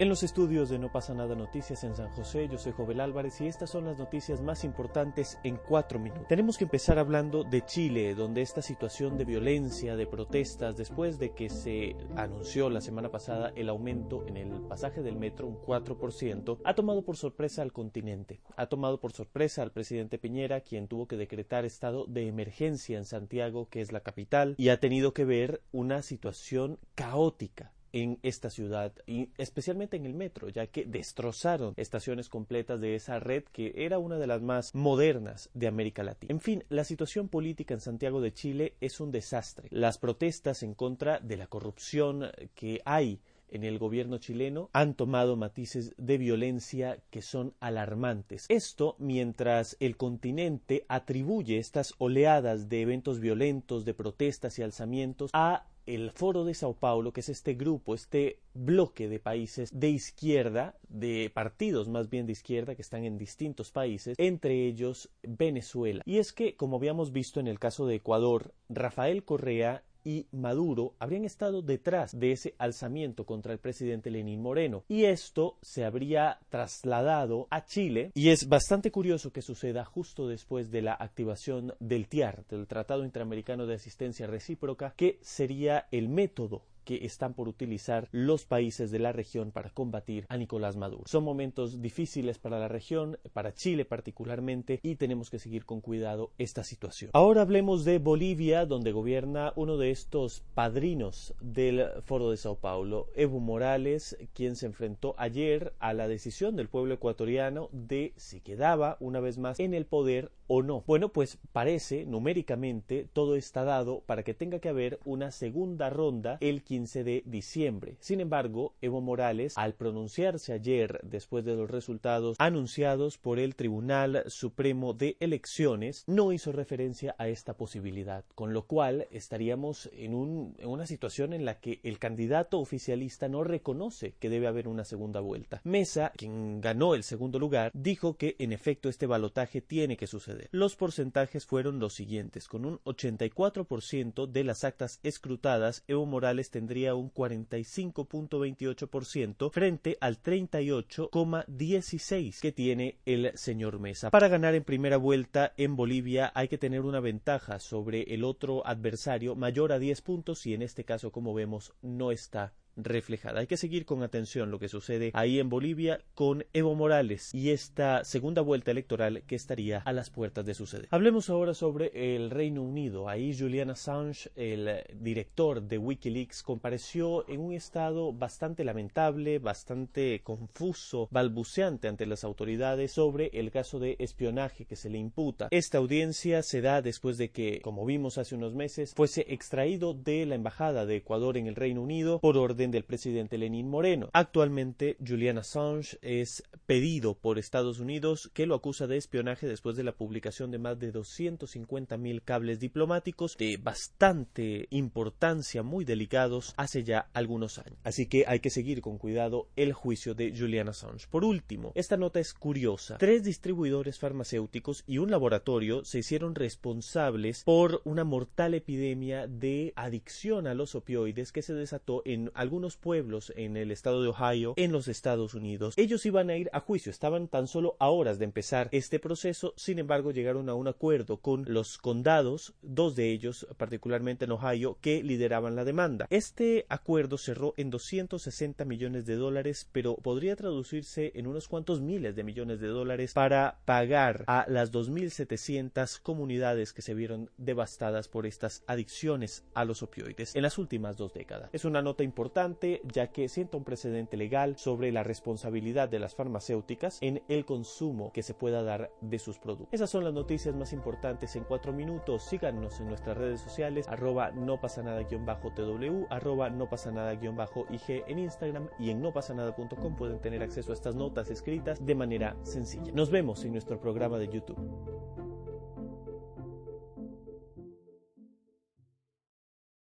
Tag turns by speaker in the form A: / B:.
A: En los estudios de No pasa nada noticias en San José, yo soy Jovel Álvarez y estas son las noticias más importantes en cuatro minutos. Tenemos que empezar hablando de Chile, donde esta situación de violencia, de protestas, después de que se anunció la semana pasada el aumento en el pasaje del metro, un 4%, ha tomado por sorpresa al continente. Ha tomado por sorpresa al presidente Piñera, quien tuvo que decretar estado de emergencia en Santiago, que es la capital, y ha tenido que ver una situación caótica en esta ciudad y especialmente en el metro, ya que destrozaron estaciones completas de esa red que era una de las más modernas de América Latina. En fin, la situación política en Santiago de Chile es un desastre. Las protestas en contra de la corrupción que hay en el gobierno chileno han tomado matices de violencia que son alarmantes. Esto mientras el continente atribuye estas oleadas de eventos violentos, de protestas y alzamientos a el Foro de Sao Paulo, que es este grupo, este bloque de países de izquierda, de partidos más bien de izquierda que están en distintos países, entre ellos Venezuela. Y es que, como habíamos visto en el caso de Ecuador, Rafael Correa y Maduro habrían estado detrás de ese alzamiento contra el presidente Lenín Moreno. Y esto se habría trasladado a Chile. Y es bastante curioso que suceda justo después de la activación del TIAR, del Tratado Interamericano de Asistencia Recíproca, que sería el método que están por utilizar los países de la región para combatir a Nicolás Maduro. Son momentos difíciles para la región, para Chile particularmente, y tenemos que seguir con cuidado esta situación. Ahora hablemos de Bolivia, donde gobierna uno de estos padrinos del Foro de Sao Paulo, Evo Morales, quien se enfrentó ayer a la decisión del pueblo ecuatoriano de si quedaba una vez más en el poder o no. Bueno, pues parece numéricamente todo está dado para que tenga que haber una segunda ronda el 15 de diciembre. Sin embargo, Evo Morales, al pronunciarse ayer después de los resultados anunciados por el Tribunal Supremo de Elecciones, no hizo referencia a esta posibilidad, con lo cual estaríamos en, en una situación en la que el candidato oficialista no reconoce que debe haber una segunda vuelta. Mesa, quien ganó el segundo lugar, dijo que en efecto este balotaje tiene que suceder. Los porcentajes fueron los siguientes, con un 84% de las actas escrutadas, Evo Morales tendría tendría un 45.28% frente al 38,16 que tiene el señor Mesa. Para ganar en primera vuelta en Bolivia hay que tener una ventaja sobre el otro adversario mayor a 10 puntos y en este caso como vemos no está reflejada. Hay que seguir con atención lo que sucede ahí en Bolivia con Evo Morales y esta segunda vuelta electoral que estaría a las puertas de suceder. Hablemos ahora sobre el Reino Unido. Ahí Julian Assange, el director de Wikileaks, compareció en un estado bastante lamentable, bastante confuso, balbuceante ante las autoridades sobre el caso de espionaje que se le imputa. Esta audiencia se da después de que, como vimos hace unos meses, fuese extraído de la embajada de Ecuador en el Reino Unido por orden del presidente Lenín Moreno. Actualmente, Julian Assange es pedido por Estados Unidos que lo acusa de espionaje después de la publicación de más de 250 mil cables diplomáticos de bastante importancia, muy delicados, hace ya algunos años. Así que hay que seguir con cuidado el juicio de Julian Assange. Por último, esta nota es curiosa. Tres distribuidores farmacéuticos y un laboratorio se hicieron responsables por una mortal epidemia de adicción a los opioides que se desató en algunos pueblos en el estado de Ohio, en los Estados Unidos. Ellos iban a ir a juicio, estaban tan solo a horas de empezar este proceso, sin embargo llegaron a un acuerdo con los condados, dos de ellos, particularmente en Ohio, que lideraban la demanda. Este acuerdo cerró en 260 millones de dólares, pero podría traducirse en unos cuantos miles de millones de dólares para pagar a las 2.700 comunidades que se vieron devastadas por estas adicciones a los opioides en las últimas dos décadas. Es una nota importante ya que sienta un precedente legal sobre la responsabilidad de las farmacéuticas en el consumo que se pueda dar de sus productos. Esas son las noticias más importantes en cuatro minutos. Síganos en nuestras redes sociales, arroba no pasa nada tw, arroba no pasa nada ig en Instagram y en nopasanada.com pueden tener acceso a estas notas escritas de manera sencilla. Nos vemos en nuestro programa de YouTube.